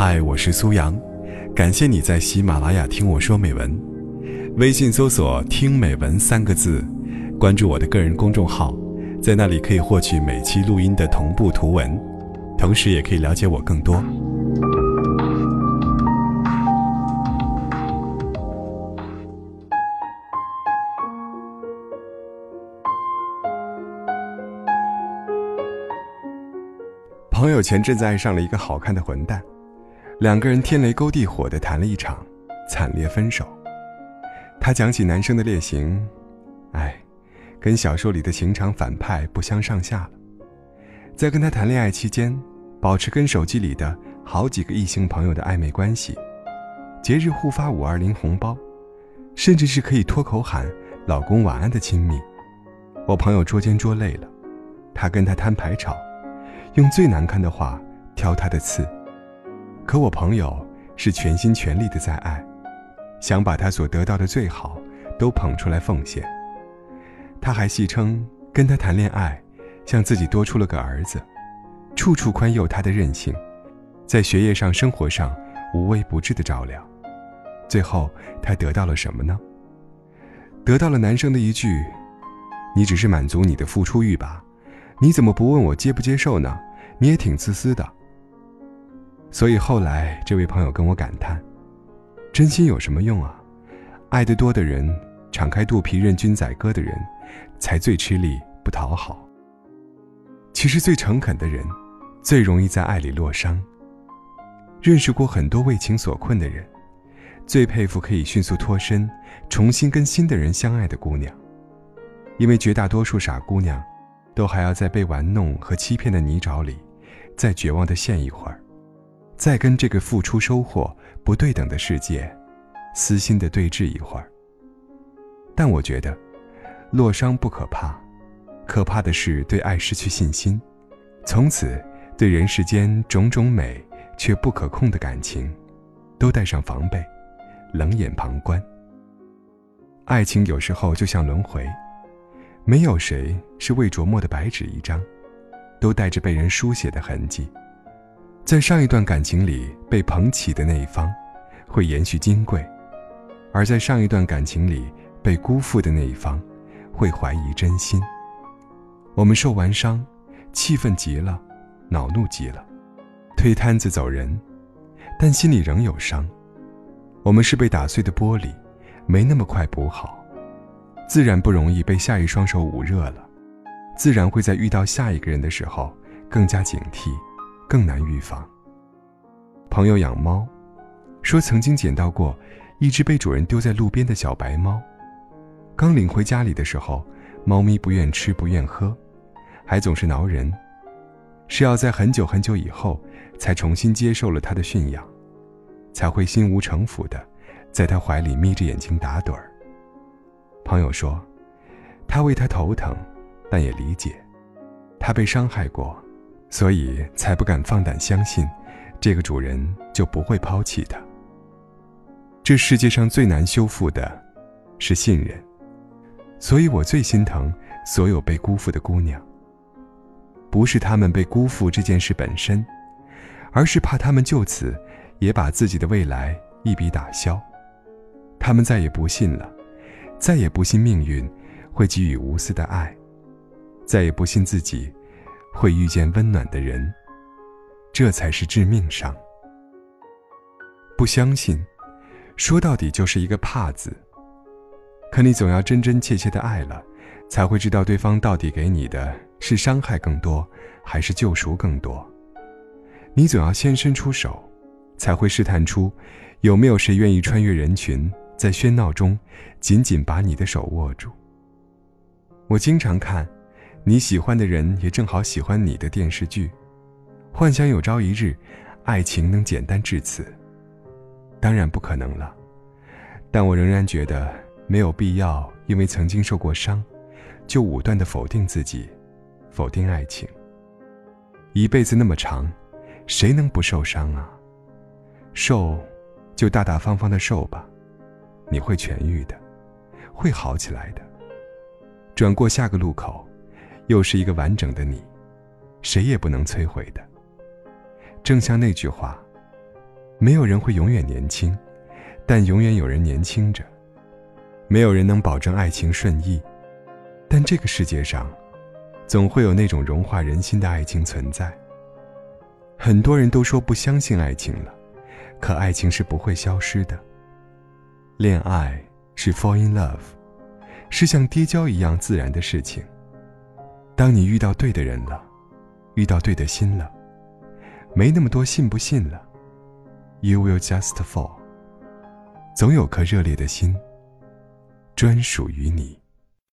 嗨，我是苏阳，感谢你在喜马拉雅听我说美文。微信搜索“听美文”三个字，关注我的个人公众号，在那里可以获取每期录音的同步图文，同时也可以了解我更多。朋友前阵子爱上了一个好看的混蛋，两个人天雷勾地火的谈了一场，惨烈分手。他讲起男生的劣行，哎，跟小说里的情场反派不相上下了。在跟他谈恋爱期间，保持跟手机里的好几个异性朋友的暧昧关系，节日互发五二零红包，甚至是可以脱口喊“老公晚安”的亲密。我朋友捉奸捉累了，他跟他摊牌吵。用最难看的话挑他的刺，可我朋友是全心全力的在爱，想把他所得到的最好都捧出来奉献。他还戏称跟他谈恋爱，像自己多出了个儿子，处处宽宥他的任性，在学业上、生活上无微不至的照料。最后他得到了什么呢？得到了男生的一句：“你只是满足你的付出欲吧。”你怎么不问我接不接受呢？你也挺自私的。所以后来这位朋友跟我感叹：“真心有什么用啊？爱得多的人，敞开肚皮任君宰割的人，才最吃力不讨好。其实最诚恳的人，最容易在爱里落伤。认识过很多为情所困的人，最佩服可以迅速脱身，重新跟新的人相爱的姑娘，因为绝大多数傻姑娘。”都还要在被玩弄和欺骗的泥沼里，再绝望的陷一会儿，再跟这个付出收获不对等的世界，私心的对峙一会儿。但我觉得，落伤不可怕，可怕的是对爱失去信心，从此对人世间种种美却不可控的感情，都带上防备，冷眼旁观。爱情有时候就像轮回。没有谁是未琢磨的白纸一张，都带着被人书写的痕迹。在上一段感情里被捧起的那一方，会延续金贵；而在上一段感情里被辜负的那一方，会怀疑真心。我们受完伤，气愤极了，恼怒极了，推摊子走人，但心里仍有伤。我们是被打碎的玻璃，没那么快补好。自然不容易被下一双手捂热了，自然会在遇到下一个人的时候更加警惕，更难预防。朋友养猫，说曾经捡到过一只被主人丢在路边的小白猫，刚领回家里的时候，猫咪不愿吃不愿喝，还总是挠人，是要在很久很久以后才重新接受了它的驯养，才会心无城府的在它怀里眯着眼睛打盹儿。朋友说，他为他头疼，但也理解，他被伤害过，所以才不敢放胆相信，这个主人就不会抛弃他。这世界上最难修复的，是信任，所以我最心疼所有被辜负的姑娘。不是他们被辜负这件事本身，而是怕他们就此也把自己的未来一笔打消，他们再也不信了。再也不信命运会给予无私的爱，再也不信自己会遇见温暖的人，这才是致命伤。不相信，说到底就是一个怕字。可你总要真真切切的爱了，才会知道对方到底给你的是伤害更多，还是救赎更多。你总要先伸出手，才会试探出有没有谁愿意穿越人群。在喧闹中，紧紧把你的手握住。我经常看，你喜欢的人也正好喜欢你的电视剧，幻想有朝一日，爱情能简单至此。当然不可能了，但我仍然觉得没有必要，因为曾经受过伤，就武断的否定自己，否定爱情。一辈子那么长，谁能不受伤啊？受，就大大方方的受吧。你会痊愈的，会好起来的。转过下个路口，又是一个完整的你，谁也不能摧毁的。正像那句话：“没有人会永远年轻，但永远有人年轻着。没有人能保证爱情顺意，但这个世界上，总会有那种融化人心的爱情存在。很多人都说不相信爱情了，可爱情是不会消失的。恋爱是 fall in love，是像跌跤一样自然的事情。当你遇到对的人了，遇到对的心了，没那么多信不信了，you will just fall。总有颗热烈的心。专属于你。